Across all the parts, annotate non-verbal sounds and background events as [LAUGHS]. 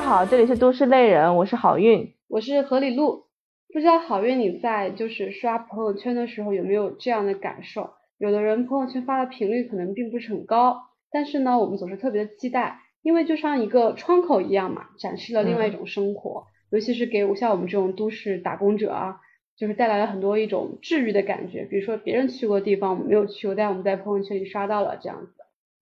家好，这里是都市丽人，我是好运，我是何里路。不知道好运你在就是刷朋友圈的时候有没有这样的感受？有的人朋友圈发的频率可能并不是很高，但是呢，我们总是特别的期待，因为就像一个窗口一样嘛，展示了另外一种生活，尤其是给我像我们这种都市打工者啊，就是带来了很多一种治愈的感觉。比如说别人去过的地方我们没有去过，但我们在朋友圈里刷到了这样子。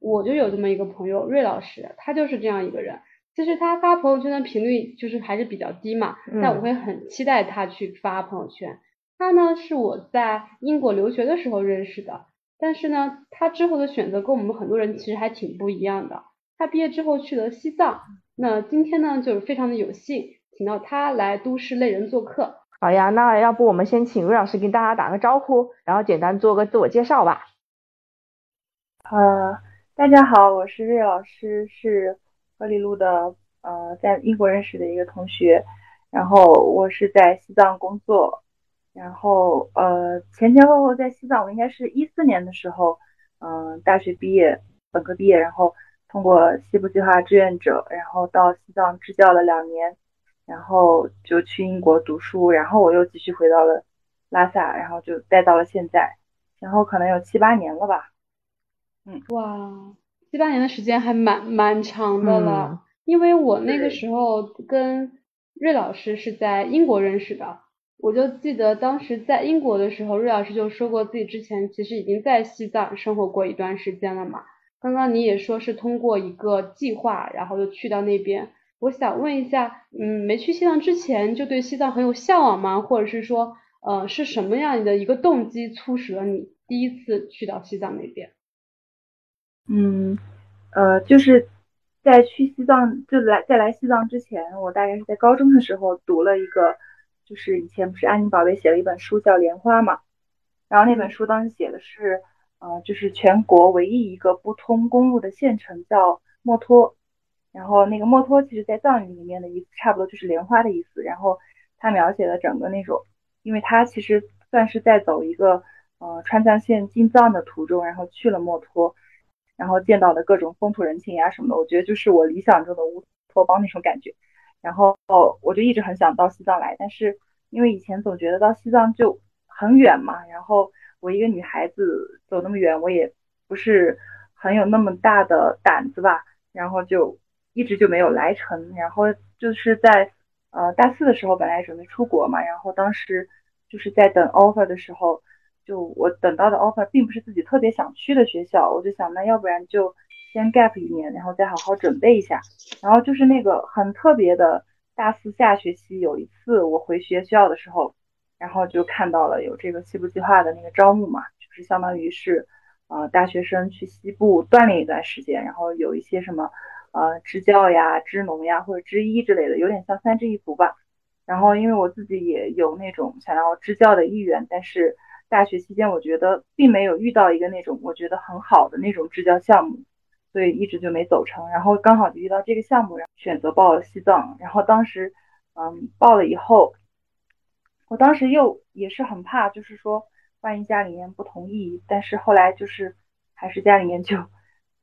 我就有这么一个朋友瑞老师，他就是这样一个人。其实他发朋友圈的频率就是还是比较低嘛，但我会很期待他去发朋友圈。他呢是我在英国留学的时候认识的，但是呢他之后的选择跟我们很多人其实还挺不一样的。他毕业之后去了西藏，那今天呢就是非常的有幸请到他来都市类人做客。好呀，那要不我们先请瑞老师跟大家打个招呼，然后简单做个自我介绍吧。呃。大家好，我是瑞老师，是河里路的呃，在英国认识的一个同学。然后我是在西藏工作，然后呃前前后后在西藏，我应该是一四年的时候，嗯，大学毕业，本科毕业，然后通过西部计划志愿者，然后到西藏支教了两年，然后就去英国读书，然后我又继续回到了拉萨，然后就待到了现在，然后可能有七八年了吧。嗯哇，七八年的时间还蛮蛮长的了。因为我那个时候跟瑞老师是在英国认识的，我就记得当时在英国的时候，瑞老师就说过自己之前其实已经在西藏生活过一段时间了嘛。刚刚你也说是通过一个计划，然后就去到那边。我想问一下，嗯，没去西藏之前就对西藏很有向往吗？或者是说，呃，是什么样的一个动机促使了你第一次去到西藏那边？嗯，呃，就是在去西藏，就来在来西藏之前，我大概是在高中的时候读了一个，就是以前不是安妮宝贝写了一本书叫《莲花》嘛，然后那本书当时写的是，呃，就是全国唯一一个不通公路的县城叫墨脱，然后那个墨脱其实在藏语里面的意思差不多就是莲花的意思，然后它描写了整个那种，因为它其实算是在走一个呃川藏线进藏的途中，然后去了墨脱。然后见到的各种风土人情呀什么的，我觉得就是我理想中的乌托邦那种感觉。然后我就一直很想到西藏来，但是因为以前总觉得到西藏就很远嘛，然后我一个女孩子走那么远，我也不是很有那么大的胆子吧，然后就一直就没有来成。然后就是在呃大四的时候，本来准备出国嘛，然后当时就是在等 offer 的时候。就我等到的 offer 并不是自己特别想去的学校，我就想那要不然就先 gap 一年，然后再好好准备一下。然后就是那个很特别的大四下学期，有一次我回学校的时候，然后就看到了有这个西部计划的那个招募嘛，就是相当于是呃大学生去西部锻炼一段时间，然后有一些什么呃支教呀、支农呀或者支医之类的，有点像三支一扶吧。然后因为我自己也有那种想要支教的意愿，但是。大学期间，我觉得并没有遇到一个那种我觉得很好的那种支教项目，所以一直就没走成。然后刚好就遇到这个项目，然后选择报了西藏。然后当时，嗯，报了以后，我当时又也是很怕，就是说万一家里面不同意。但是后来就是还是家里面就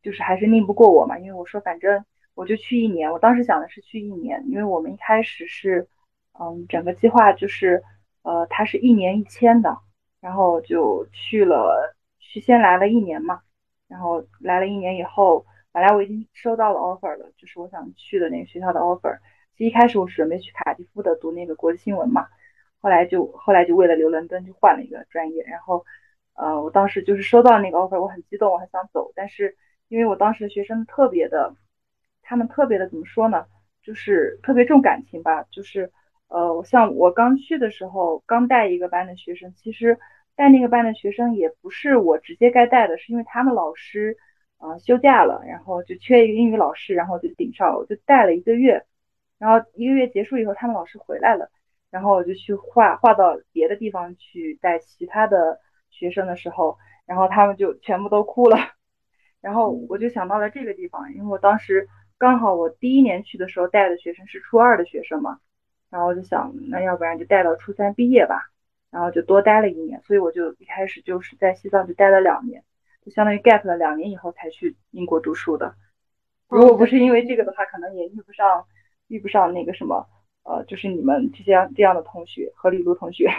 就是还是拧不过我嘛，因为我说反正我就去一年。我当时想的是去一年，因为我们一开始是，嗯，整个计划就是呃，它是一年一签的。然后就去了，去先来了一年嘛，然后来了一年以后，本来我已经收到了 offer 了，就是我想去的那个学校的 offer。其实一开始我是准备去卡迪夫的读那个国际新闻嘛，后来就后来就为了留伦敦就换了一个专业。然后，呃，我当时就是收到那个 offer，我很激动，我很想走，但是因为我当时的学生特别的，他们特别的怎么说呢，就是特别重感情吧，就是呃，像我刚去的时候，刚带一个班的学生，其实。带那个班的学生也不是我直接该带的，是因为他们老师啊休假了，然后就缺一个英语老师，然后就顶上了，我就带了一个月，然后一个月结束以后，他们老师回来了，然后我就去划划到别的地方去带其他的学生的时候，然后他们就全部都哭了，然后我就想到了这个地方，因为我当时刚好我第一年去的时候带的学生是初二的学生嘛，然后我就想那要不然就带到初三毕业吧。然后就多待了一年，所以我就一开始就是在西藏就待了两年，就相当于 gap 了两年以后才去英国读书的。如果不是因为这个的话，可能也遇不上遇不上那个什么呃，就是你们这些这样的同学和李璐同学。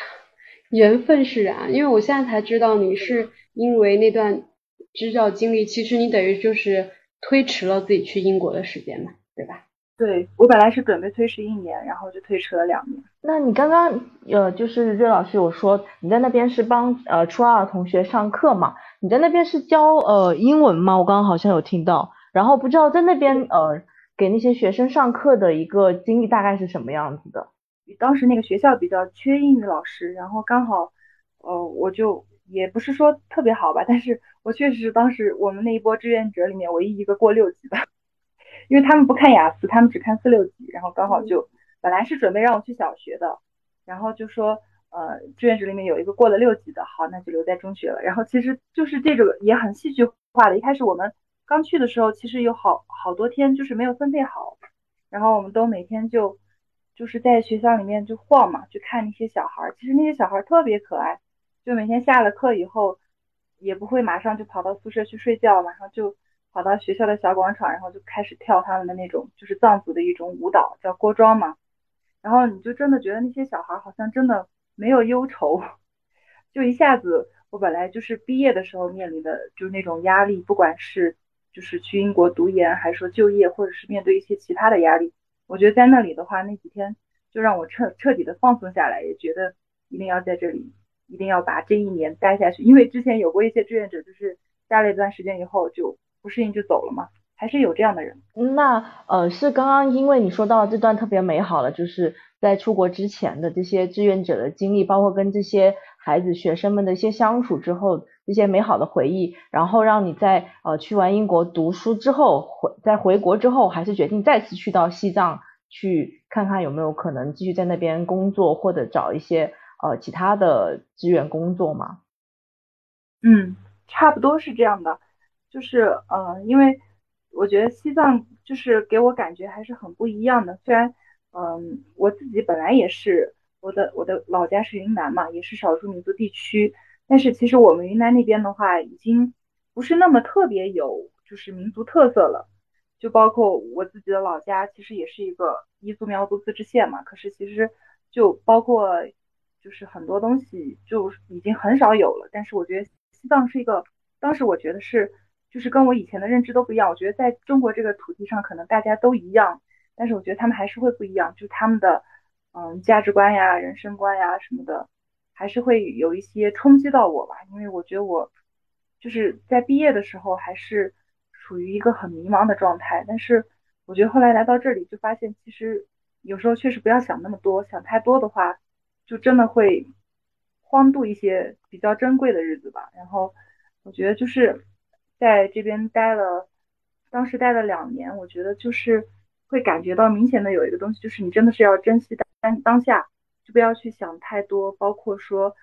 [LAUGHS] 缘分使然，因为我现在才知道你是因为那段支教经历，其实你等于就是推迟了自己去英国的时间嘛，对吧？对我本来是准备推迟一年，然后就推迟了两年。那你刚刚呃，就是瑞老师有说你在那边是帮呃初二同学上课嘛？你在那边是教呃英文吗？我刚刚好像有听到。然后不知道在那边呃给那些学生上课的一个经历大概是什么样子的？当时那个学校比较缺英语老师，然后刚好呃我就也不是说特别好吧，但是我确实是当时我们那一波志愿者里面唯一一个过六级的。因为他们不看雅思，他们只看四六级，然后刚好就本来是准备让我去小学的，然后就说呃志愿者里面有一个过了六级的，好那就留在中学了。然后其实就是这个也很戏剧化的，一开始我们刚去的时候，其实有好好多天就是没有分配好，然后我们都每天就就是在学校里面就晃嘛，去看那些小孩，其实那些小孩特别可爱，就每天下了课以后也不会马上就跑到宿舍去睡觉，马上就。跑到学校的小广场，然后就开始跳他们的那种，就是藏族的一种舞蹈，叫锅庄嘛。然后你就真的觉得那些小孩好像真的没有忧愁，[LAUGHS] 就一下子，我本来就是毕业的时候面临的就是那种压力，不管是就是去英国读研，还是说就业，或者是面对一些其他的压力，我觉得在那里的话，那几天就让我彻彻底的放松下来，也觉得一定要在这里，一定要把这一年待下去，因为之前有过一些志愿者，就是待了一段时间以后就。不适应就走了吗？还是有这样的人？那呃，是刚刚因为你说到这段特别美好了，就是在出国之前的这些志愿者的经历，包括跟这些孩子学生们的一些相处之后，这些美好的回忆，然后让你在呃去完英国读书之后，回在回国之后，还是决定再次去到西藏去看看有没有可能继续在那边工作，或者找一些呃其他的志愿工作吗？嗯，差不多是这样的。就是，嗯，因为我觉得西藏就是给我感觉还是很不一样的。虽然，嗯，我自己本来也是，我的我的老家是云南嘛，也是少数民族地区，但是其实我们云南那边的话，已经不是那么特别有就是民族特色了。就包括我自己的老家，其实也是一个彝族苗族自治县嘛，可是其实就包括就是很多东西就已经很少有了。但是我觉得西藏是一个，当时我觉得是。就是跟我以前的认知都不一样，我觉得在中国这个土地上可能大家都一样，但是我觉得他们还是会不一样，就是他们的嗯价值观呀、人生观呀什么的，还是会有一些冲击到我吧。因为我觉得我就是在毕业的时候还是处于一个很迷茫的状态，但是我觉得后来来到这里就发现，其实有时候确实不要想那么多，想太多的话就真的会荒度一些比较珍贵的日子吧。然后我觉得就是。在这边待了，当时待了两年，我觉得就是会感觉到明显的有一个东西，就是你真的是要珍惜当当下，就不要去想太多，包括说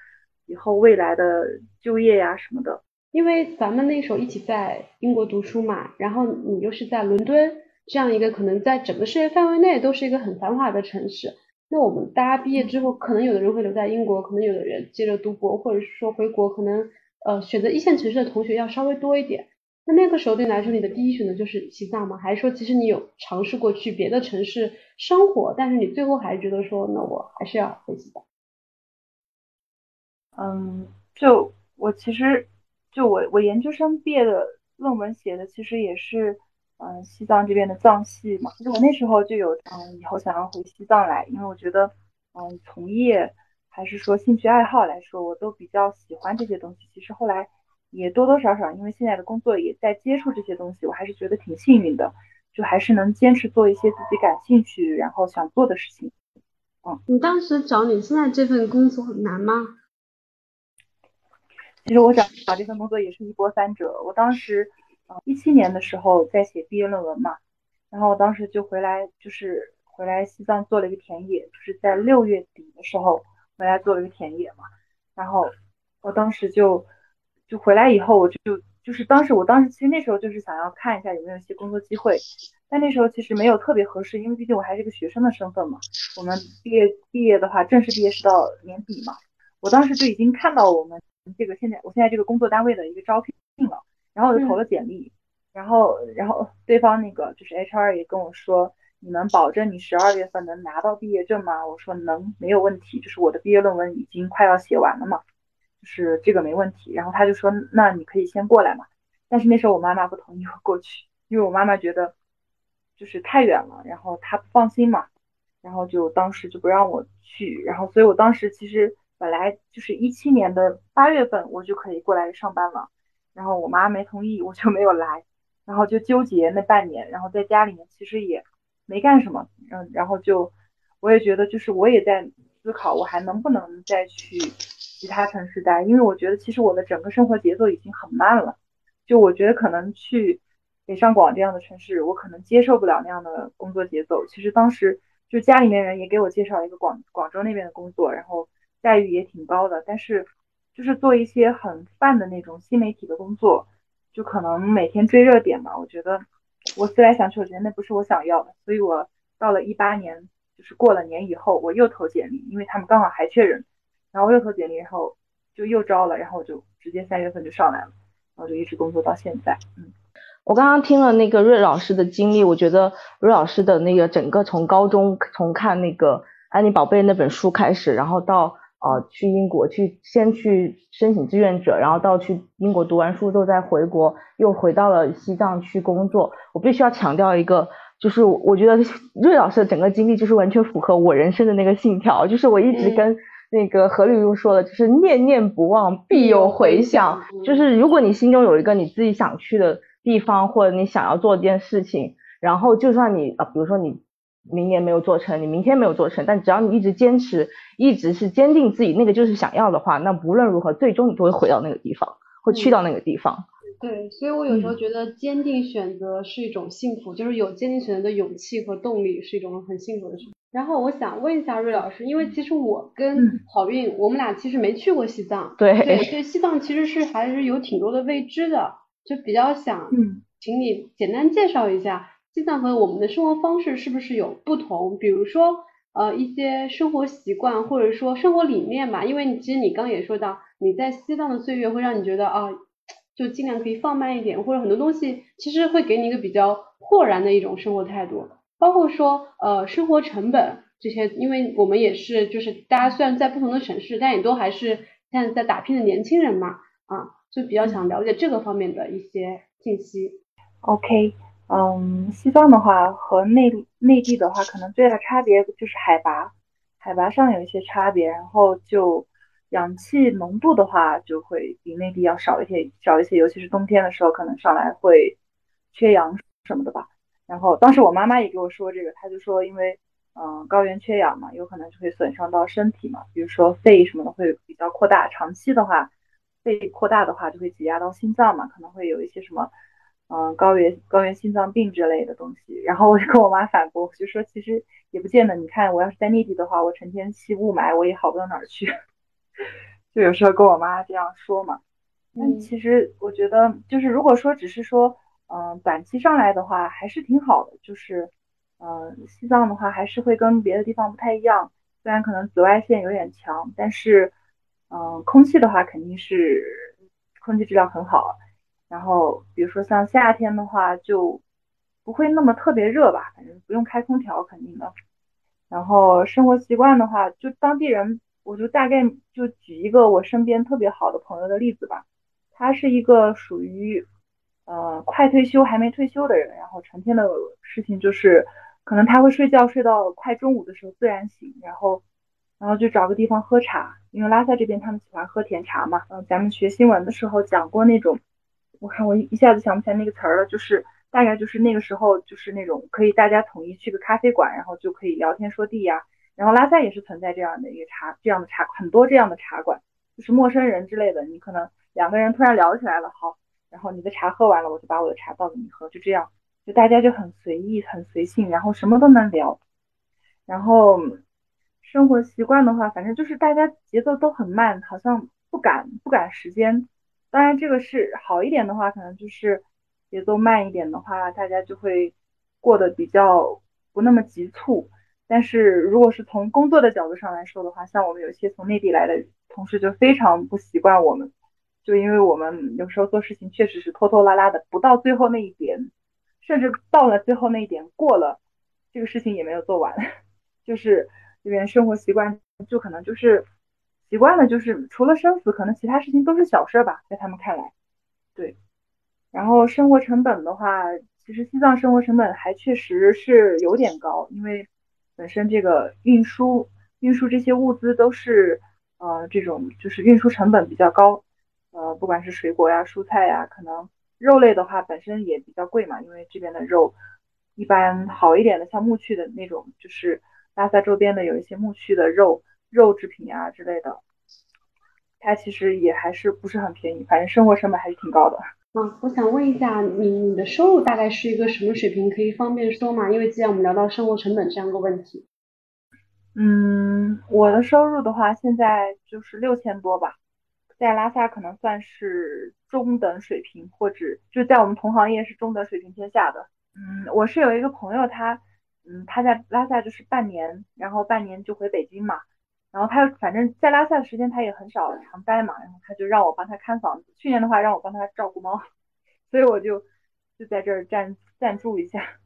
以后未来的就业呀什么的。因为咱们那时候一起在英国读书嘛，然后你又是在伦敦这样一个可能在整个世界范围内都是一个很繁华的城市，那我们大家毕业之后，可能有的人会留在英国，可能有的人接着读博，或者是说回国，可能。呃，选择一线城市的同学要稍微多一点。那那个时候对你来说，你的第一选择就是西藏吗？还是说其实你有尝试过去别的城市生活，但是你最后还是觉得说，那我还是要回西藏？嗯，就我其实就我我研究生毕业的论文写的其实也是嗯西藏这边的藏系嘛。其实我那时候就有嗯以后想要回西藏来，因为我觉得嗯从业。还是说兴趣爱好来说，我都比较喜欢这些东西。其实后来也多多少少，因为现在的工作也在接触这些东西，我还是觉得挺幸运的，就还是能坚持做一些自己感兴趣然后想做的事情。嗯，你当时找你现在这份工作很难吗？其实我找找这份工作也是一波三折。我当时嗯一七年的时候在写毕业论文嘛，然后我当时就回来，就是回来西藏做了一个田野，就是在六月底的时候。回来做了一个田野嘛，然后我当时就就回来以后，我就就是当时我当时其实那时候就是想要看一下有没有一些工作机会，但那时候其实没有特别合适，因为毕竟我还是一个学生的身份嘛。我们毕业毕业的话，正式毕业是到年底嘛。我当时就已经看到我们这个现在我现在这个工作单位的一个招聘了，然后我就投了简历，然后然后对方那个就是 HR 也跟我说，你能保证你十二月份能拿到毕业证吗？我说能，没有问题，就是我的毕业论文已经快要写完了嘛，就是这个没问题。然后他就说，那你可以先过来嘛。但是那时候我妈妈不同意我过去，因为我妈妈觉得就是太远了，然后她不放心嘛，然后就当时就不让我去。然后所以我当时其实本来就是一七年的八月份我就可以过来上班了，然后我妈没同意，我就没有来，然后就纠结那半年，然后在家里面其实也。没干什么，嗯，然后就我也觉得，就是我也在思考，我还能不能再去其他城市待，因为我觉得其实我的整个生活节奏已经很慢了，就我觉得可能去北上广这样的城市，我可能接受不了那样的工作节奏。其实当时就家里面人也给我介绍一个广广州那边的工作，然后待遇也挺高的，但是就是做一些很泛的那种新媒体的工作，就可能每天追热点嘛，我觉得。我思来想去，我觉得那不是我想要的，所以我到了一八年，就是过了年以后，我又投简历，因为他们刚好还缺人，然后我又投简历，然后就又招了，然后我就直接三月份就上来了，然后就一直工作到现在。嗯，我刚刚听了那个瑞老师的经历，我觉得瑞老师的那个整个从高中从看那个安妮宝贝那本书开始，然后到。呃，去英国去先去申请志愿者，然后到去英国读完书之后再回国，又回到了西藏去工作。我必须要强调一个，就是我觉得瑞老师的整个经历就是完全符合我人生的那个信条，就是我一直跟那个何丽如说的，就是念念不忘必有回响。就是如果你心中有一个你自己想去的地方，或者你想要做一件事情，然后就算你啊，比如说你。明年没有做成，你明天没有做成，但只要你一直坚持，一直是坚定自己那个就是想要的话，那无论如何，最终你都会回到那个地方，会去到那个地方。对，所以我有时候觉得坚定选择是一种幸福，就是有坚定选择的勇气和动力是一种很幸福的事。然后我想问一下瑞老师，因为其实我跟好运，我们俩其实没去过西藏，对，对，西藏其实是还是有挺多的未知的，就比较想，请你简单介绍一下。西藏和我们的生活方式是不是有不同？比如说，呃，一些生活习惯或者说生活理念吧。因为你其实你刚也说到，你在西藏的岁月会让你觉得啊，就尽量可以放慢一点，或者很多东西其实会给你一个比较豁然的一种生活态度。包括说，呃，生活成本这些，因为我们也是就是大家虽然在不同的城市，但也都还是现在在打拼的年轻人嘛，啊，就比较想了解这个方面的一些信息。OK。嗯，西藏的话和内内地的话，可能最大的差别就是海拔，海拔上有一些差别，然后就氧气浓度的话就会比内地要少一些，少一些，尤其是冬天的时候，可能上来会缺氧什么的吧。然后当时我妈妈也给我说这个，她就说因为嗯高原缺氧嘛，有可能就会损伤到身体嘛，比如说肺什么的会比较扩大，长期的话肺扩大的话就会挤压到心脏嘛，可能会有一些什么。嗯，高原高原心脏病之类的东西，然后我就跟我妈反驳，我就说其实也不见得。你看，我要是在内地的话，我成天吸雾霾，我也好不到哪儿去。[LAUGHS] 就有时候跟我妈这样说嘛。那其实我觉得，就是如果说只是说，嗯，短期上来的话，还是挺好的。就是，嗯，西藏的话还是会跟别的地方不太一样，虽然可能紫外线有点强，但是，嗯，空气的话肯定是空气质量很好。然后，比如说像夏天的话，就不会那么特别热吧，反正不用开空调肯定的。然后生活习惯的话，就当地人，我就大概就举一个我身边特别好的朋友的例子吧。他是一个属于呃快退休还没退休的人，然后成天的事情就是，可能他会睡觉睡到快中午的时候自然醒，然后然后就找个地方喝茶，因为拉萨这边他们喜欢喝甜茶嘛。嗯，咱们学新闻的时候讲过那种。我看我一下子想不起来那个词儿了，就是大概就是那个时候，就是那种可以大家统一去个咖啡馆，然后就可以聊天说地呀。然后拉萨也是存在这样的一个茶，这样的茶很多这样的茶馆，就是陌生人之类的，你可能两个人突然聊起来了，好，然后你的茶喝完了，我就把我的茶倒给你喝，就这样，就大家就很随意很随性，然后什么都能聊。然后生活习惯的话，反正就是大家节奏都很慢，好像不赶不赶时间。当然，这个是好一点的话，可能就是节奏慢一点的话，大家就会过得比较不那么急促。但是如果是从工作的角度上来说的话，像我们有些从内地来的同事就非常不习惯我们，就因为我们有时候做事情确实是拖拖拉拉的，不到最后那一点，甚至到了最后那一点过了，这个事情也没有做完，[LAUGHS] 就是这边生活习惯就可能就是习惯了，就是除了生死，可能其他事情都是小事吧，在他们看来，对。然后生活成本的话，其实西藏生活成本还确实是有点高，因为本身这个运输运输这些物资都是呃这种就是运输成本比较高，呃不管是水果呀、蔬菜呀，可能肉类的话本身也比较贵嘛，因为这边的肉一般好一点的像牧区的那种，就是拉萨周边的有一些牧区的肉肉制品啊之类的，它其实也还是不是很便宜，反正生活成本还是挺高的。嗯，我想问一下，你你的收入大概是一个什么水平？可以方便说吗？因为既然我们聊到生活成本这样个问题。嗯，我的收入的话，现在就是六千多吧，在拉萨可能算是中等水平，或者就在我们同行业是中等水平偏下的。嗯，我是有一个朋友，他嗯他在拉萨就是半年，然后半年就回北京嘛，然后他反正在拉萨的时间他也很少常待嘛，然后他就让我帮他看房子。去年的话让我帮他照顾猫，[LAUGHS] 所以我就就在这儿暂暂住一下。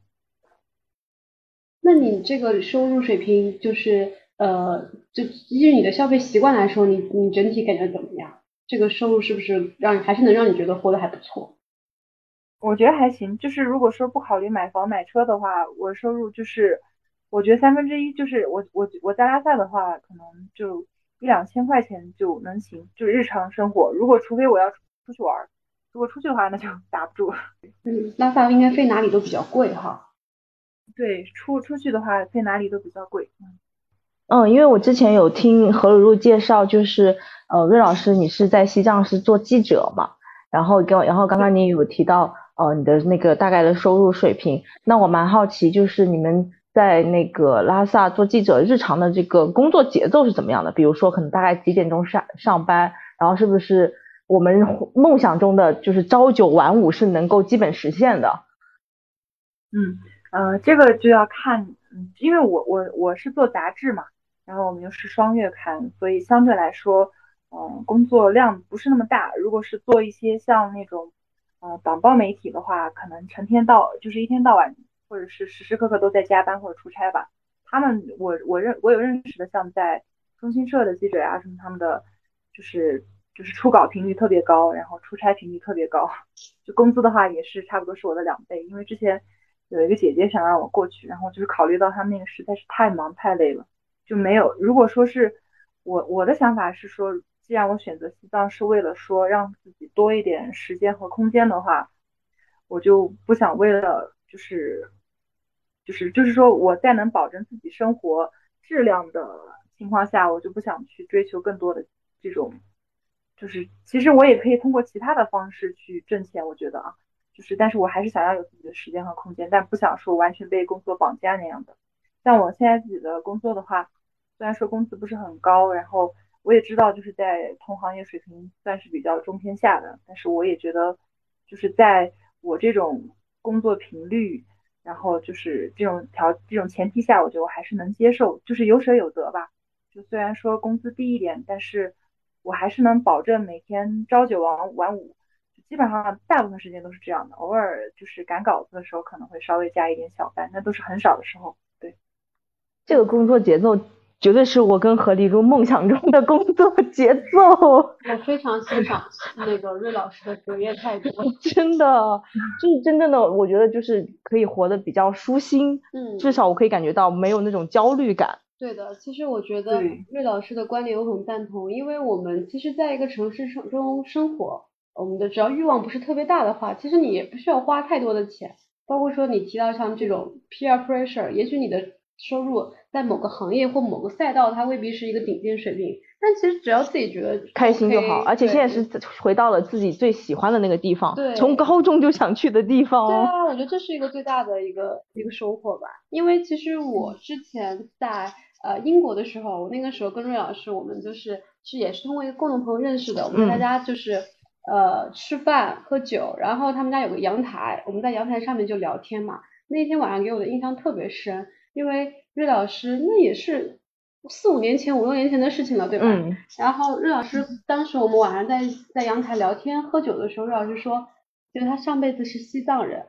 那你这个收入水平就是呃，就依据你的消费习惯来说，你你整体感觉怎么样？这个收入是不是让还是能让你觉得活得还不错？我觉得还行，就是如果说不考虑买房买车的话，我收入就是我觉得三分之一就是我我我在拉萨的话，可能就一两千块钱就能行，就日常生活。如果除非我要出去玩，如果出去的话那就 [LAUGHS] 打不住。嗯，拉萨应该飞哪里都比较贵哈。对，出出去的话，飞哪里都比较贵。嗯，因为我之前有听何如如介绍，就是呃，瑞老师你是在西藏是做记者嘛，然后跟然后刚刚你有提到呃你的那个大概的收入水平，那我蛮好奇，就是你们在那个拉萨做记者日常的这个工作节奏是怎么样的？比如说可能大概几点钟上上班，然后是不是我们梦想中的就是朝九晚五是能够基本实现的？嗯。呃，这个就要看，嗯，因为我我我是做杂志嘛，然后我们又是双月刊，所以相对来说，嗯，工作量不是那么大。如果是做一些像那种，呃，党报媒体的话，可能成天到就是一天到晚，或者是时时刻刻都在加班或者出差吧。他们，我我认我有认识的，像在中新社的记者啊什么，他们的就是就是出稿频率特别高，然后出差频率特别高，[LAUGHS] 就工资的话也是差不多是我的两倍，因为之前。有一个姐姐想让我过去，然后就是考虑到他那个实在是太忙太累了，就没有。如果说是我我的想法是说，既然我选择西藏是为了说让自己多一点时间和空间的话，我就不想为了就是就是就是说我在能保证自己生活质量的情况下，我就不想去追求更多的这种，就是其实我也可以通过其他的方式去挣钱，我觉得啊。就是，但是我还是想要有自己的时间和空间，但不想说完全被工作绑架那样的。像我现在自己的工作的话，虽然说工资不是很高，然后我也知道就是在同行业水平算是比较中偏下的，但是我也觉得，就是在我这种工作频率，然后就是这种条这种前提下，我觉得我还是能接受，就是有舍有得吧。就虽然说工资低一点，但是我还是能保证每天朝九晚晚五。基本上大部分时间都是这样的，偶尔就是赶稿子的时候可能会稍微加一点小班，那都是很少的时候。对，这个工作节奏绝对是我跟何丽如梦想中的工作节奏。我非常欣赏那个瑞老师的职业态度，[LAUGHS] 真的，就是真正的，我觉得就是可以活得比较舒心。嗯，至少我可以感觉到没有那种焦虑感。对的，其实我觉得瑞老师的观点我很赞同，因为我们其实在一个城市生中生活。我们的只要欲望不是特别大的话，其实你也不需要花太多的钱。包括说你提到像这种 peer pressure，也许你的收入在某个行业或某个赛道它未必是一个顶尖水平，但其实只要自己觉得开心就好。而且现在是回到了自己最喜欢的那个地方，对，从高中就想去的地方。对啊，我觉得这是一个最大的一个一个收获吧。因为其实我之前在呃英国的时候，我那个时候跟瑞老师，我们就是是也是通过一个共同朋友认识的，我们大家就是。呃，吃饭喝酒，然后他们家有个阳台，我们在阳台上面就聊天嘛。那天晚上给我的印象特别深，因为瑞老师那也是四五年前、五六年前的事情了，对吧？嗯。然后瑞老师当时我们晚上在在阳台聊天喝酒的时候，瑞老师说，就是他上辈子是西藏人，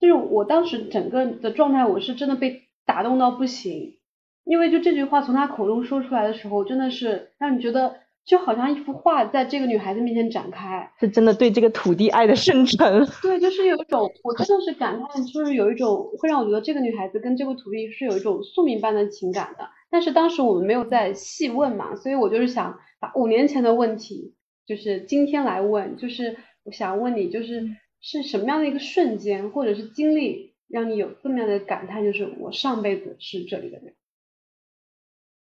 就是我当时整个的状态，我是真的被打动到不行，因为就这句话从他口中说出来的时候，真的是让你觉得就好像一幅画在这个女孩子面前展开，是真的对这个土地爱的深沉。对，就是有一种，我真的是感叹，就是有一种会让我觉得这个女孩子跟这个土地是有一种宿命般的情感的。但是当时我们没有在细问嘛，所以我就是想把五年前的问题，就是今天来问，就是我想问你，就是是什么样的一个瞬间或者是经历，让你有这么样的感叹，就是我上辈子是这里的人。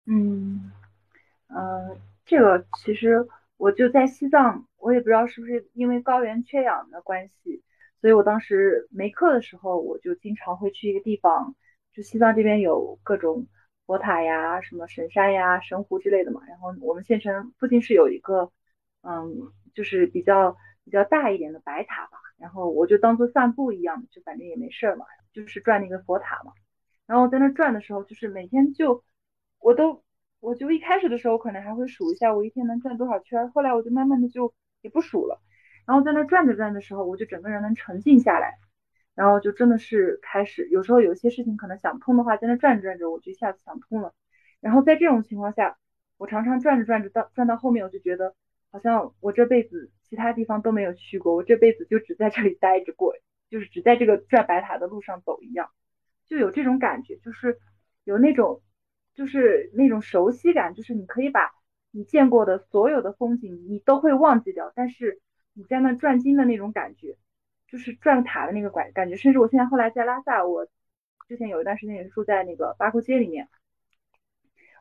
嗯，呃，这个其实我就在西藏，我也不知道是不是因为高原缺氧的关系，所以我当时没课的时候，我就经常会去一个地方，就西藏这边有各种。佛塔呀，什么神山呀、神湖之类的嘛。然后我们县城附近是有一个，嗯，就是比较比较大一点的白塔吧。然后我就当做散步一样，就反正也没事儿嘛，就是转那个佛塔嘛。然后在那转的时候，就是每天就，我都，我就一开始的时候可能还会数一下我一天能转多少圈，后来我就慢慢的就也不数了。然后在那转着转的时候，我就整个人能沉静下来。然后就真的是开始，有时候有些事情可能想通的话，在那转着转着，我就一下子想通了。然后在这种情况下，我常常转着转着到转到后面，我就觉得好像我这辈子其他地方都没有去过，我这辈子就只在这里待着过，就是只在这个转白塔的路上走一样，就有这种感觉，就是有那种就是那种熟悉感，就是你可以把你见过的所有的风景你都会忘记掉，但是你在那转经的那种感觉。就是转塔的那个感感觉，甚至我现在后来在拉萨，我之前有一段时间也是住在那个八廓街里面，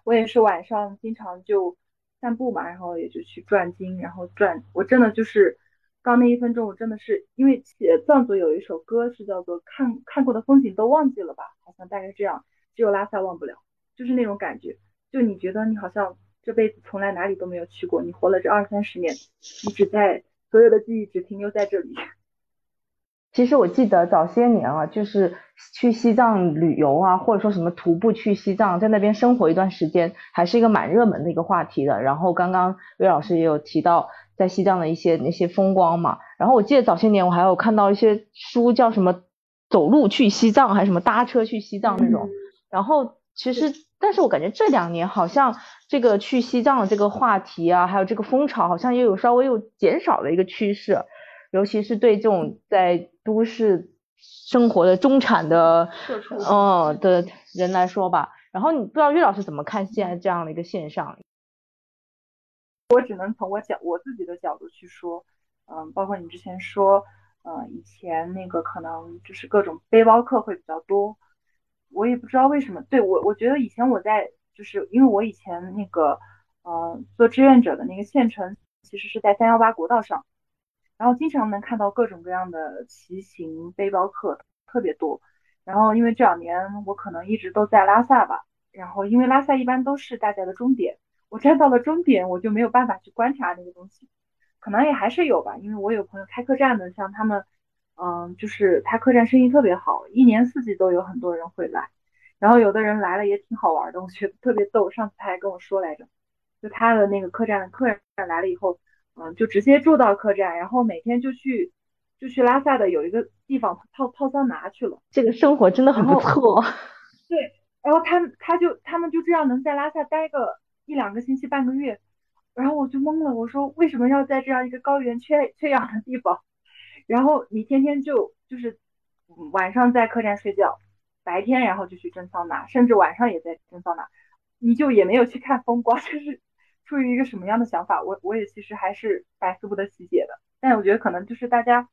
我也是晚上经常就散步嘛，然后也就去转经，然后转，我真的就是刚那一分钟，我真的是因为藏族有一首歌是叫做看看过的风景都忘记了吧，好像大概这样，只有拉萨忘不了，就是那种感觉，就你觉得你好像这辈子从来哪里都没有去过，你活了这二三十年，你只在所有的记忆只停留在这里。[LAUGHS] 其实我记得早些年啊，就是去西藏旅游啊，或者说什么徒步去西藏，在那边生活一段时间，还是一个蛮热门的一个话题的。然后刚刚魏老师也有提到在西藏的一些那些风光嘛。然后我记得早些年我还有看到一些书，叫什么走路去西藏，还是什么搭车去西藏那种。然后其实，但是我感觉这两年好像这个去西藏的这个话题啊，还有这个风潮，好像也有稍微又减少的一个趋势。尤其是对这种在都市生活的中产的，嗯的人来说吧。然后你不知道岳老师怎么看现在这样的一个现象？我只能从我角我自己的角度去说，嗯，包括你之前说，嗯，以前那个可能就是各种背包客会比较多，我也不知道为什么。对我，我觉得以前我在就是因为我以前那个，嗯，做志愿者的那个县城其实是在三幺八国道上。然后经常能看到各种各样的骑行背包客，特别多。然后因为这两年我可能一直都在拉萨吧，然后因为拉萨一般都是大家的终点，我站到了终点，我就没有办法去观察那个东西。可能也还是有吧，因为我有朋友开客栈的，像他们，嗯，就是他客栈生意特别好，一年四季都有很多人会来。然后有的人来了也挺好玩的，我觉得特别逗。上次他还跟我说来着，就他的那个客栈的客人来了以后。嗯，就直接住到客栈，然后每天就去就去拉萨的有一个地方泡泡桑拿去了。这个生活真的很不错。对，然后他他就他们就这样能在拉萨待个一两个星期半个月，然后我就懵了，我说为什么要在这样一个高原缺缺氧的地方？然后你天天就就是晚上在客栈睡觉，白天然后就去蒸桑拿，甚至晚上也在蒸桑拿，你就也没有去看风光，就是。出于一个什么样的想法，我我也其实还是百思不得其解的。但我觉得可能就是大家，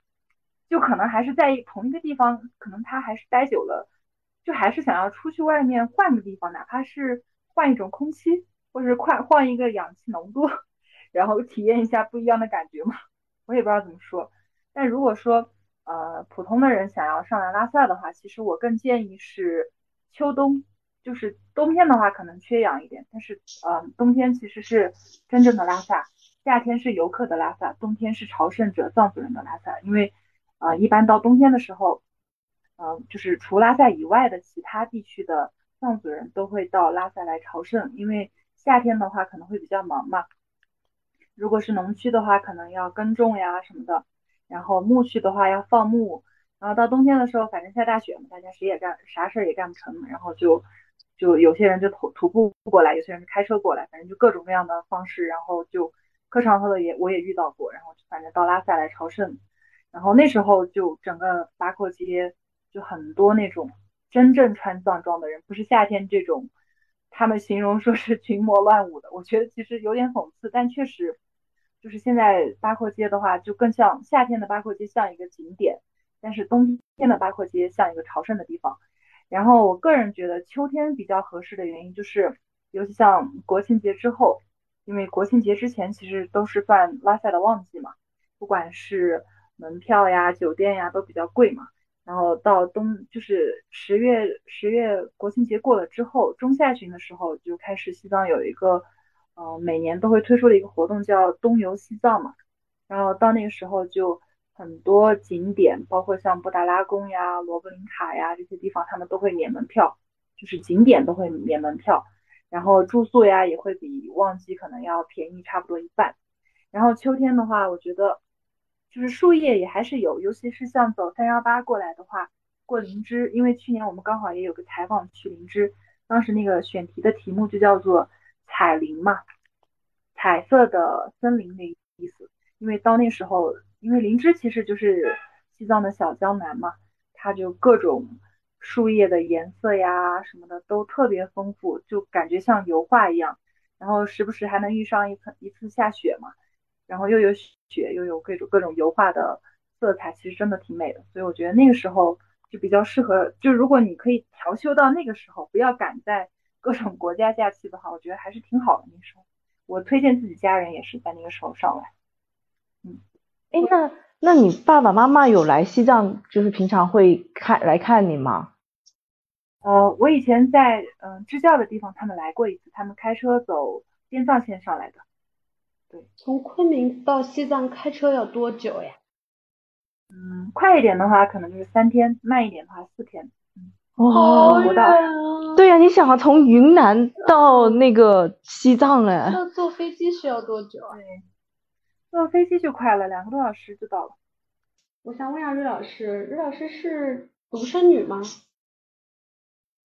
就可能还是在同一个地方，可能他还是待久了，就还是想要出去外面换个地方，哪怕是换一种空气，或者是换换一个氧气浓度，[LAUGHS] 然后体验一下不一样的感觉嘛。我也不知道怎么说。但如果说呃普通的人想要上来拉萨的话，其实我更建议是秋冬。就是冬天的话，可能缺氧一点，但是，呃，冬天其实是真正的拉萨，夏天是游客的拉萨，冬天是朝圣者藏族人的拉萨。因为，呃，一般到冬天的时候，嗯，就是除拉萨以外的其他地区的藏族人都会到拉萨来朝圣。因为夏天的话可能会比较忙嘛，如果是农区的话，可能要耕种呀什么的，然后牧区的话要放牧。然后到冬天的时候，反正下大雪嘛，大家谁也干啥事儿也干不成，然后就就有些人就徒徒步过来，有些人是开车过来，反正就各种各样的方式，然后就磕长头的也我也遇到过，然后反正到拉萨来朝圣，然后那时候就整个八廓街就很多那种真正穿藏装的人，不是夏天这种，他们形容说是群魔乱舞的，我觉得其实有点讽刺，但确实就是现在八廓街的话，就更像夏天的八廓街像一个景点。但是冬天的八廓街像一个朝圣的地方，然后我个人觉得秋天比较合适的原因就是，尤其像国庆节之后，因为国庆节之前其实都是算拉萨的旺季嘛，不管是门票呀、酒店呀都比较贵嘛。然后到冬就是十月十月国庆节过了之后，中下旬的时候就开始西藏有一个，嗯，每年都会推出的一个活动叫东游西藏嘛，然后到那个时候就。很多景点，包括像布达拉宫呀、罗布林卡呀这些地方，他们都会免门票，就是景点都会免门票，然后住宿呀也会比旺季可能要便宜差不多一半。然后秋天的话，我觉得就是树叶也还是有，尤其是像走三幺八过来的话，过林芝，因为去年我们刚好也有个采访去林芝，当时那个选题的题目就叫做彩林嘛，彩色的森林的意思，因为到那时候。因为林芝其实就是西藏的小江南嘛，它就各种树叶的颜色呀什么的都特别丰富，就感觉像油画一样。然后时不时还能遇上一次一次下雪嘛，然后又有雪又有各种各种油画的色彩，其实真的挺美的。所以我觉得那个时候就比较适合，就如果你可以调休到那个时候，不要赶在各种国家假期的话，我觉得还是挺好的。那时候我推荐自己家人也是在那个时候上来，嗯。哎，那那你爸爸妈妈有来西藏，就是平常会看来看你吗？呃，我以前在嗯支教的地方，他们来过一次，他们开车走滇藏线上来的。对，从昆明到西藏开车要多久呀？嗯，快一点的话可能就是三天，慢一点的话四天。哇，不到。对呀，你想啊，从云南到那个西藏哎。那坐飞机需要多久啊？[LAUGHS] 坐飞机就快了，两个多小时就到了。我想问一下瑞老师，瑞老师是独生女吗？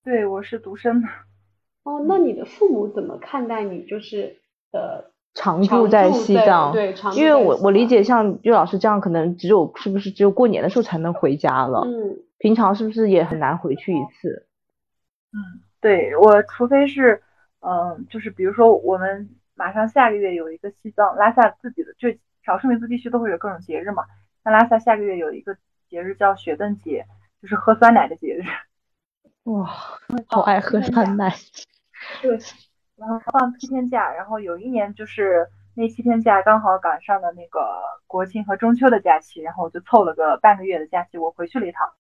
对，我是独生的。哦，那你的父母怎么看待你？就是呃，常住在西藏。对，因为我我理解，像瑞老师这样，可能只有是不是只有过年的时候才能回家了？嗯。平常是不是也很难回去一次？嗯，对我，除非是嗯，就是比如说我们。马上下个月有一个西藏拉萨自己的，就少数民族地区都会有各种节日嘛。那拉萨下个月有一个节日叫雪顿节，就是喝酸奶的节日。哇，好爱喝酸奶。对，然后放七天假，然后有一年就是那七天假刚好赶上了那个国庆和中秋的假期，然后我就凑了个半个月的假期，我回去了一趟。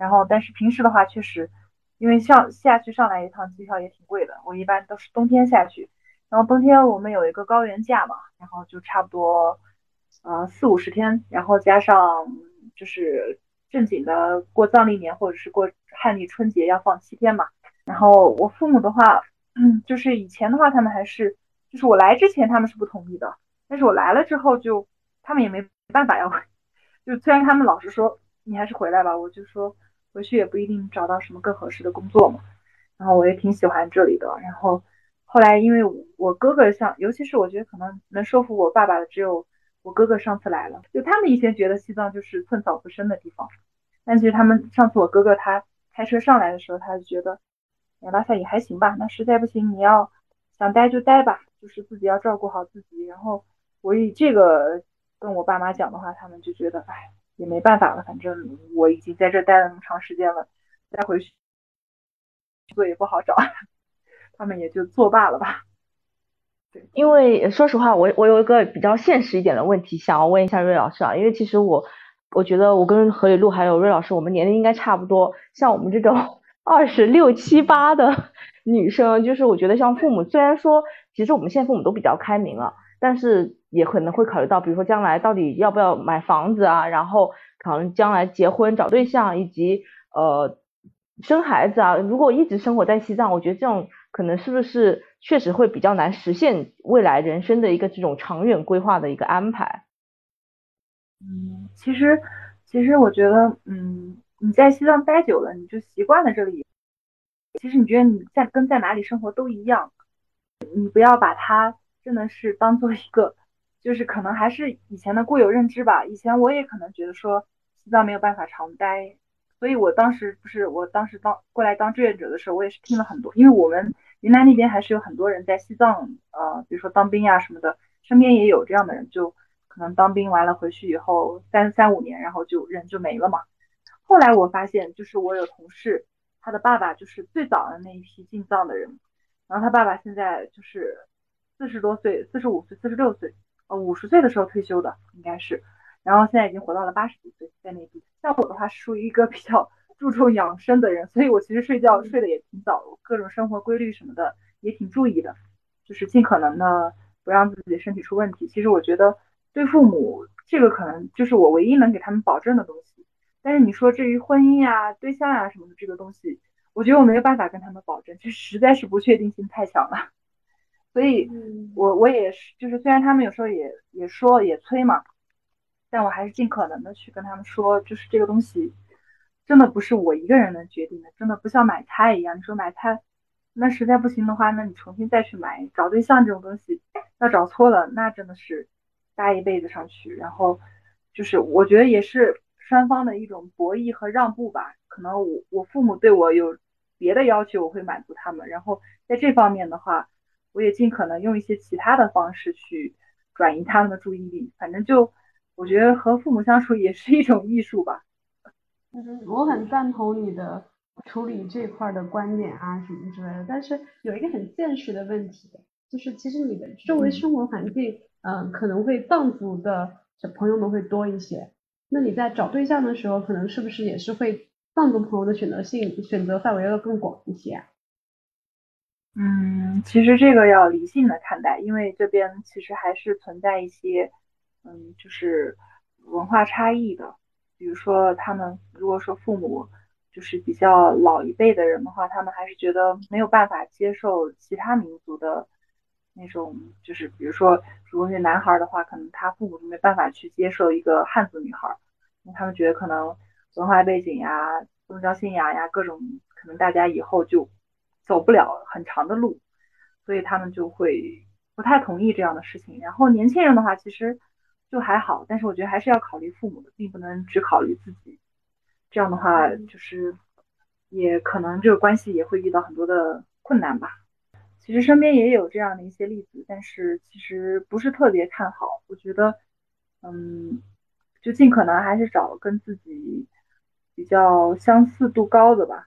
然后但是平时的话，确实因为上下去上来一趟机票也挺贵的，我一般都是冬天下去。然后冬天我们有一个高原假嘛，然后就差不多，呃四五十天，然后加上就是正经的过藏历年或者是过汉历春节要放七天嘛。然后我父母的话，嗯，就是以前的话他们还是，就是我来之前他们是不同意的，但是我来了之后就他们也没办法要，[LAUGHS] 就虽然他们老是说你还是回来吧，我就说回去也不一定找到什么更合适的工作嘛。然后我也挺喜欢这里的，然后。后来，因为我哥哥像，尤其是我觉得可能能说服我爸爸的，只有我哥哥上次来了。就他们以前觉得西藏就是寸草不生的地方，但其实他们上次我哥哥他开车上来的时候，他就觉得拉萨也还行吧。那实在不行，你要想待就待吧，就是自己要照顾好自己。然后我以这个跟我爸妈讲的话，他们就觉得，哎，也没办法了，反正我已经在这待了那么长时间了，再回去工作也不好找。[LAUGHS] 他们也就作罢了吧。对，因为说实话，我我有一个比较现实一点的问题想要问一下瑞老师啊，因为其实我我觉得我跟何里路还有瑞老师，我们年龄应该差不多。像我们这种 [LAUGHS] 二十六七八的女生，就是我觉得像父母，虽然说其实我们现在父母都比较开明了，但是也可能会考虑到，比如说将来到底要不要买房子啊，然后可能将来结婚找对象以及呃生孩子啊。如果一直生活在西藏，我觉得这种。可能是不是确实会比较难实现未来人生的一个这种长远规划的一个安排？嗯，其实其实我觉得，嗯，你在西藏待久了，你就习惯了这里。其实你觉得你在跟在哪里生活都一样，你不要把它真的是当做一个，就是可能还是以前的固有认知吧。以前我也可能觉得说西藏没有办法长待，所以我当时不是我当时当过来当志愿者的时候，我也是听了很多，因为我们云南那边还是有很多人在西藏，呃，比如说当兵呀什么的，身边也有这样的人，就可能当兵完了回去以后三三五年，然后就人就没了嘛。后来我发现，就是我有同事。他的爸爸就是最早的那一批进藏的人，然后他爸爸现在就是四十多岁，四十五岁、四十六岁，呃，五十岁的时候退休的应该是，然后现在已经活到了八十几岁，在内地。像我的话是属于一个比较 [LAUGHS] 注重养生的人，所以我其实睡觉睡得也挺早，各种生活规律什么的也挺注意的，就是尽可能的不让自己身体出问题。其实我觉得对父母这个可能就是我唯一能给他们保证的东西。但是你说至于婚姻呀、对象呀什么的这个东西，我觉得我没有办法跟他们保证，这实在是不确定性太强了。所以，我我也是，就是虽然他们有时候也也说也催嘛，但我还是尽可能的去跟他们说，就是这个东西真的不是我一个人能决定的，真的不像买菜一样。你说买菜，那实在不行的话，那你重新再去买。找对象这种东西，要找错了，那真的是搭一辈子上去。然后，就是我觉得也是。双方的一种博弈和让步吧，可能我我父母对我有别的要求，我会满足他们。然后在这方面的话，我也尽可能用一些其他的方式去转移他们的注意力。反正就我觉得和父母相处也是一种艺术吧。嗯，我很赞同你的处理这块的观点啊什么之类的。但是有一个很现实的问题，就是其实你的周围生活环境，嗯，可能会藏族的小朋友们会多一些。那你在找对象的时候，可能是不是也是会藏族朋友的选择性选择范围要更广一些？嗯，其实这个要理性的看待，因为这边其实还是存在一些，嗯，就是文化差异的。比如说，他们如果说父母就是比较老一辈的人的话，他们还是觉得没有办法接受其他民族的。那种就是，比如说，如果是男孩的话，可能他父母就没办法去接受一个汉族女孩，因为他们觉得可能文化背景呀、宗教信仰呀各种，可能大家以后就走不了很长的路，所以他们就会不太同意这样的事情。然后年轻人的话，其实就还好，但是我觉得还是要考虑父母的，并不能只考虑自己。这样的话，就是也可能这个关系也会遇到很多的困难吧。其实身边也有这样的一些例子，但是其实不是特别看好。我觉得，嗯，就尽可能还是找跟自己比较相似度高的吧。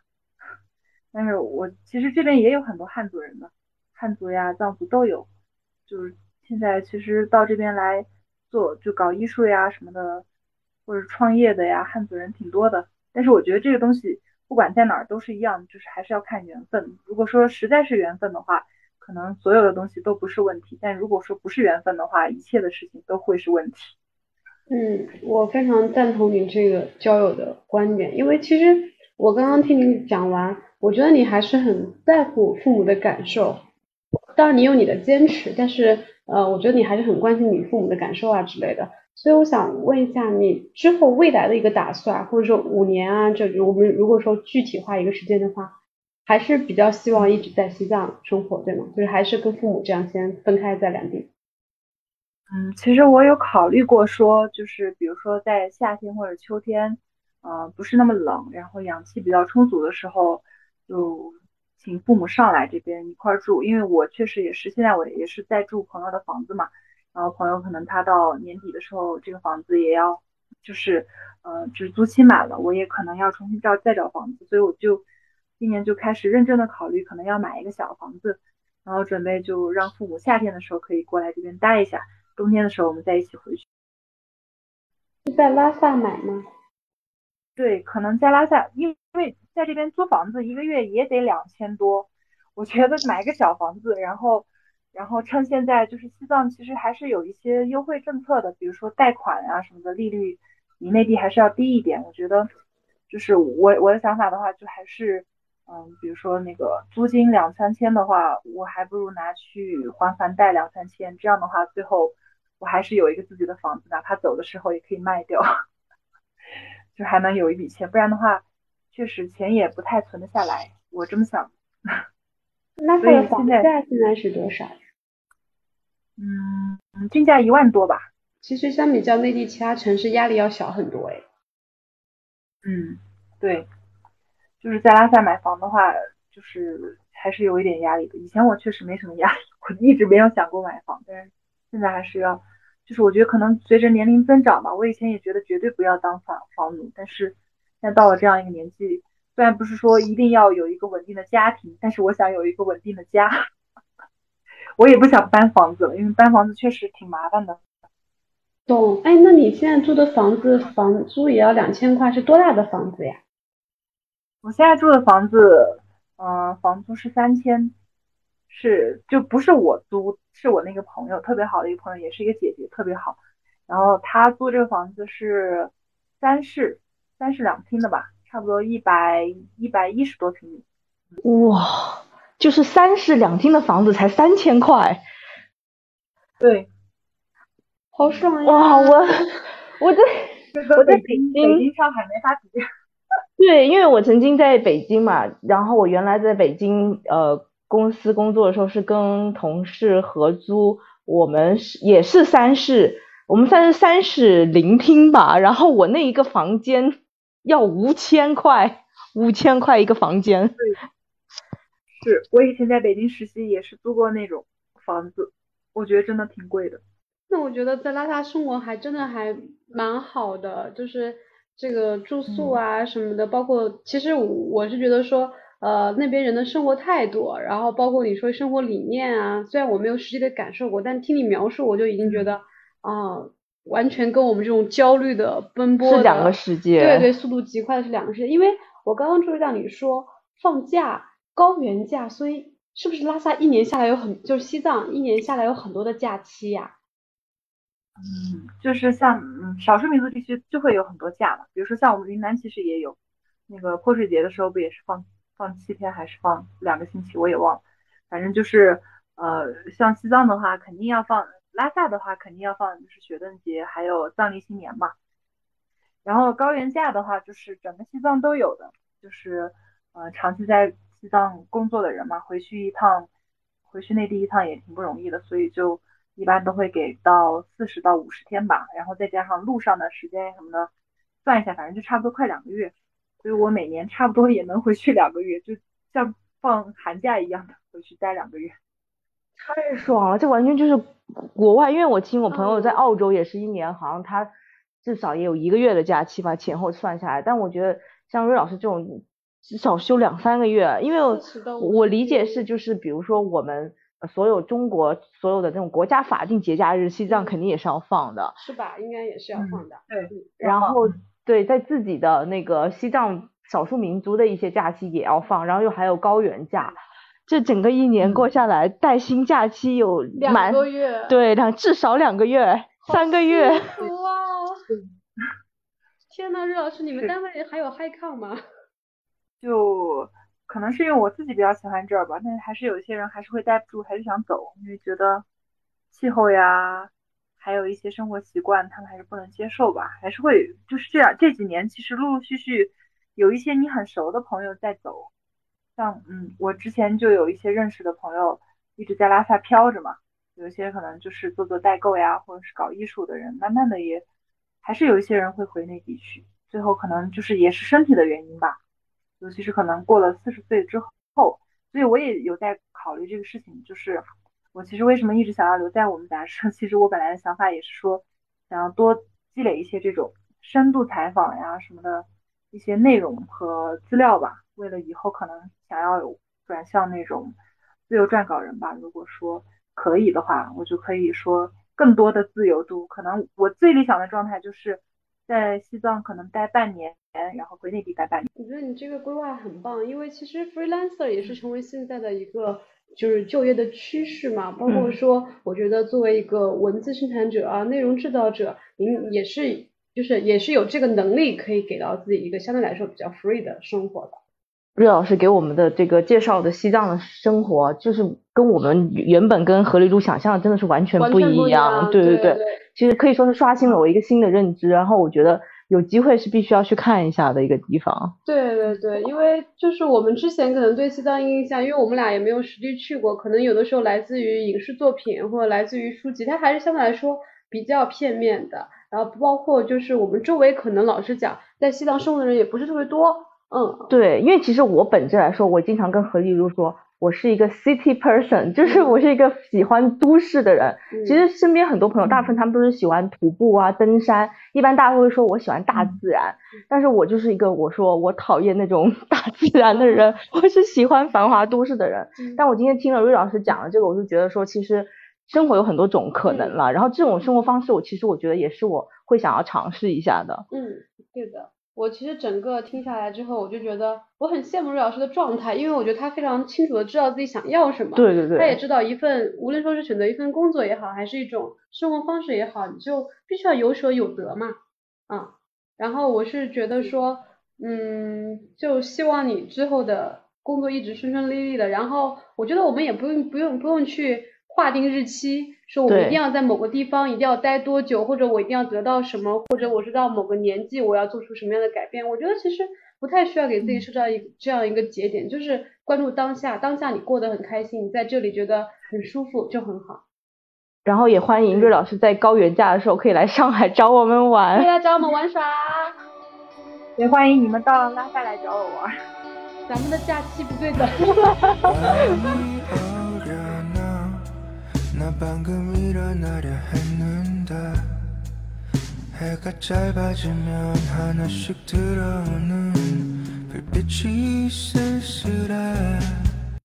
但是我其实这边也有很多汉族人的，汉族呀、藏族都有。就是现在其实到这边来做，就搞艺术呀什么的，或者创业的呀，汉族人挺多的。但是我觉得这个东西不管在哪儿都是一样，就是还是要看缘分。如果说实在是缘分的话，可能所有的东西都不是问题，但如果说不是缘分的话，一切的事情都会是问题。嗯，我非常赞同你这个交友的观点，因为其实我刚刚听你讲完，我觉得你还是很在乎父母的感受。当然你有你的坚持，但是呃，我觉得你还是很关心你父母的感受啊之类的。所以我想问一下，你之后未来的一个打算，或者说五年啊，这我们如果说具体化一个时间的话。还是比较希望一直在西藏生活，对吗？就是还是跟父母这样先分开在两地。嗯，其实我有考虑过，说就是比如说在夏天或者秋天，呃，不是那么冷，然后氧气比较充足的时候，就请父母上来这边一块住。因为我确实也是现在我也是在住朋友的房子嘛，然后朋友可能他到年底的时候这个房子也要就是，呃，就是租期满了，我也可能要重新找再找房子，所以我就。今年就开始认真的考虑，可能要买一个小房子，然后准备就让父母夏天的时候可以过来这边待一下，冬天的时候我们再一起回去。是在拉萨买吗？对，可能在拉萨，因为在这边租房子一个月也得两千多，我觉得买个小房子，然后然后趁现在就是西藏其实还是有一些优惠政策的，比如说贷款啊什么的利率比内地还是要低一点，我觉得就是我我的想法的话就还是。嗯，比如说那个租金两三千的话，我还不如拿去还房贷两三千，这样的话，最后我还是有一个自己的房子，哪怕走的时候也可以卖掉。就还能有一笔钱，不然的话，确实钱也不太存得下来。我这么想。那它的房价现在是多少？嗯，均价一万多吧。其实相比较内地其他城市，压力要小很多哎。嗯，对，就是在拉萨买房的话，就是还是有一点压力的。以前我确实没什么压力，我一直没有想过买房，但是现在还是要，就是我觉得可能随着年龄增长吧，我以前也觉得绝对不要当房房奴，但是现在到了这样一个年纪，虽然不是说一定要有一个稳定的家庭，但是我想有一个稳定的家，[LAUGHS] 我也不想搬房子了，因为搬房子确实挺麻烦的。懂，哎，那你现在住的房子房租也要两千块，是多大的房子呀？我现在住的房子，嗯，房租是三千，是就不是我租，是我那个朋友特别好的一个朋友，也是一个姐姐，特别好。然后她租这个房子是三室，三室两厅的吧，差不多一百一百一十多平米。哇，就是三室两厅的房子才三千块。对。好爽呀！哇，我 [LAUGHS] 我在我在北京、北京、上海没法比。[LAUGHS] 对，因为我曾经在北京嘛，然后我原来在北京呃公司工作的时候是跟同事合租，我们是也是三室，我们算是三室零厅吧，然后我那一个房间要五千块，五千块一个房间。对，是我以前在北京实习也是租过那种房子，我觉得真的挺贵的。那我觉得在拉萨生活还真的还蛮好的，就是这个住宿啊什么的，包括其实我是觉得说，呃，那边人的生活态度，然后包括你说生活理念啊，虽然我没有实际的感受过，但听你描述，我就已经觉得啊，完全跟我们这种焦虑的奔波是两个世界，对对，速度极快的是两个世界。因为我刚刚注意到你说放假高原假，所以是不是拉萨一年下来有很，就是西藏一年下来有很多的假期呀？嗯，就是像嗯少数民族地区就会有很多假嘛，比如说像我们云南其实也有，那个泼水节的时候不也是放放七天还是放两个星期，我也忘了，反正就是呃像西藏的话肯定要放，拉萨的话肯定要放，就是雪顿节还有藏历新年嘛。然后高原假的话就是整个西藏都有的，就是呃长期在西藏工作的人嘛，回去一趟回去内地一趟也挺不容易的，所以就。一般都会给到四十到五十天吧，然后再加上路上的时间什么的，算一下，反正就差不多快两个月。所以我每年差不多也能回去两个月，就像放寒假一样的回去待两个月。太爽了，这完全就是国外。因为我听我朋友在澳洲也是一年，好像他至少也有一个月的假期吧，前后算下来。但我觉得像瑞老师这种至少休两三个月，因为我我理解是就是比如说我们。所有中国所有的那种国家法定节假日，西藏肯定也是要放的，是吧？应该也是要放的。对，然后对，在自己的那个西藏少数民族的一些假期也要放，然后又还有高原假，这整个一年过下来，带薪假期有两个月，对，两至少两个月，三个月。哇！[LAUGHS] 天呐，瑞老师，你们单位还有 high con 吗？[LAUGHS] 就。可能是因为我自己比较喜欢这儿吧，但是还是有一些人还是会待不住，还是想走，因为觉得气候呀，还有一些生活习惯，他们还是不能接受吧，还是会就是这样。这几年其实陆陆续续有一些你很熟的朋友在走，像嗯，我之前就有一些认识的朋友一直在拉萨飘着嘛，有一些可能就是做做代购呀，或者是搞艺术的人，慢慢的也还是有一些人会回内地去，最后可能就是也是身体的原因吧。尤其是可能过了四十岁之后，所以我也有在考虑这个事情。就是我其实为什么一直想要留在我们杂志？其实我本来的想法也是说，想要多积累一些这种深度采访呀什么的一些内容和资料吧。为了以后可能想要有转向那种自由撰稿人吧。如果说可以的话，我就可以说更多的自由度。可能我最理想的状态就是在西藏可能待半年。然后回内地待半年。我觉得你这个规划很棒，因为其实 freelancer 也是成为现在的一个就是就业的趋势嘛。包括说，我觉得作为一个文字生产者啊，内容制造者，您也是就是也是有这个能力可以给到自己一个相对来说比较 free 的生活的。瑞老师给我们的这个介绍的西藏的生活，就是跟我们原本跟何丽珠想象的真的是完全不一样。对对对，其实可以说是刷新了我一个新的认知。然后我觉得。有机会是必须要去看一下的一个地方。对对对，因为就是我们之前可能对西藏印象，因为我们俩也没有实地去过，可能有的时候来自于影视作品或者来自于书籍，它还是相对来说比较片面的。然后包括就是我们周围可能老实讲，在西藏生活的人也不是特别多。嗯，对，因为其实我本质来说，我经常跟何丽如说。我是一个 city person，就是我是一个喜欢都市的人。其实身边很多朋友，大部分他们都是喜欢徒步啊、登山。一般大家会说我喜欢大自然，但是我就是一个我说我讨厌那种大自然的人，我是喜欢繁华都市的人。但我今天听了瑞老师讲了这个，我就觉得说其实生活有很多种可能了。然后这种生活方式，我其实我觉得也是我会想要尝试一下的。嗯，对的。我其实整个听下来之后，我就觉得我很羡慕瑞老师的状态，因为我觉得他非常清楚的知道自己想要什么。对对对。他也知道一份，无论说是选择一份工作也好，还是一种生活方式也好，你就必须要有舍有得嘛。啊，然后我是觉得说，嗯，就希望你之后的工作一直顺顺利利的。然后我觉得我们也不用不用不用去。划定日期，说我们一定要在某个地方，一定要待多久，或者我一定要得到什么，或者我是到某个年纪，我要做出什么样的改变。我觉得其实不太需要给自己设造一这样一个节点，就是关注当下，当下你过得很开心，你在这里觉得很舒服就很好。然后也欢迎瑞老师在高原假的时候可以来上海找我们玩，可以来找我们玩耍。[LAUGHS] 也欢迎你们到拉萨来找我玩，咱们的假期不对等。[LAUGHS] 나 방금 일어나려 했는데 해가 짧아지면 하나씩 들어오는 불빛이 쓸쓸해